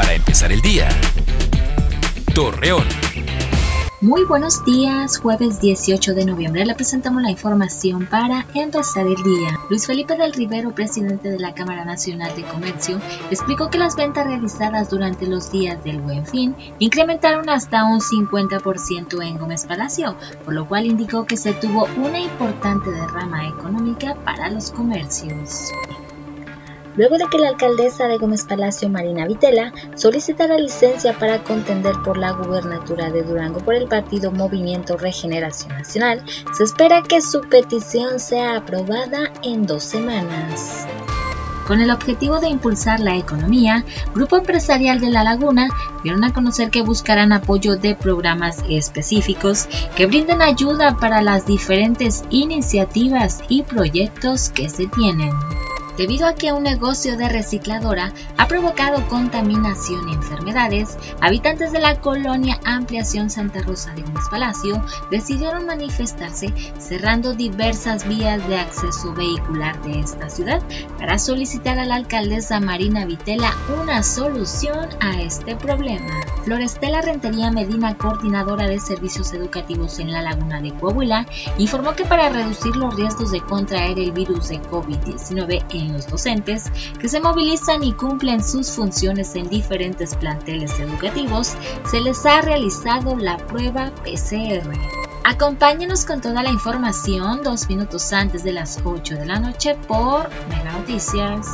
Para empezar el día. Torreón. Muy buenos días, jueves 18 de noviembre le presentamos la información para empezar el día. Luis Felipe del Rivero, presidente de la Cámara Nacional de Comercio, explicó que las ventas realizadas durante los días del Buen Fin incrementaron hasta un 50% en Gómez Palacio, por lo cual indicó que se tuvo una importante derrama económica para los comercios luego de que la alcaldesa de Gómez Palacio, Marina Vitela, solicitara licencia para contender por la gubernatura de Durango por el partido Movimiento Regeneración Nacional, se espera que su petición sea aprobada en dos semanas. Con el objetivo de impulsar la economía, Grupo Empresarial de La Laguna dieron a conocer que buscarán apoyo de programas específicos que brinden ayuda para las diferentes iniciativas y proyectos que se tienen debido a que un negocio de recicladora ha provocado contaminación y enfermedades, habitantes de la colonia Ampliación Santa Rosa de Gómez Palacio decidieron manifestarse cerrando diversas vías de acceso vehicular de esta ciudad para solicitar a la alcaldesa Marina Vitela una solución a este problema. Florestela Rentería Medina, coordinadora de servicios educativos en la Laguna de Coahuila, informó que para reducir los riesgos de contraer el virus de COVID-19 en los docentes que se movilizan y cumplen sus funciones en diferentes planteles educativos, se les ha realizado la prueba PCR. Acompáñenos con toda la información dos minutos antes de las 8 de la noche por Mega Noticias.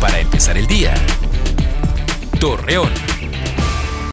Para empezar el día, Torreón.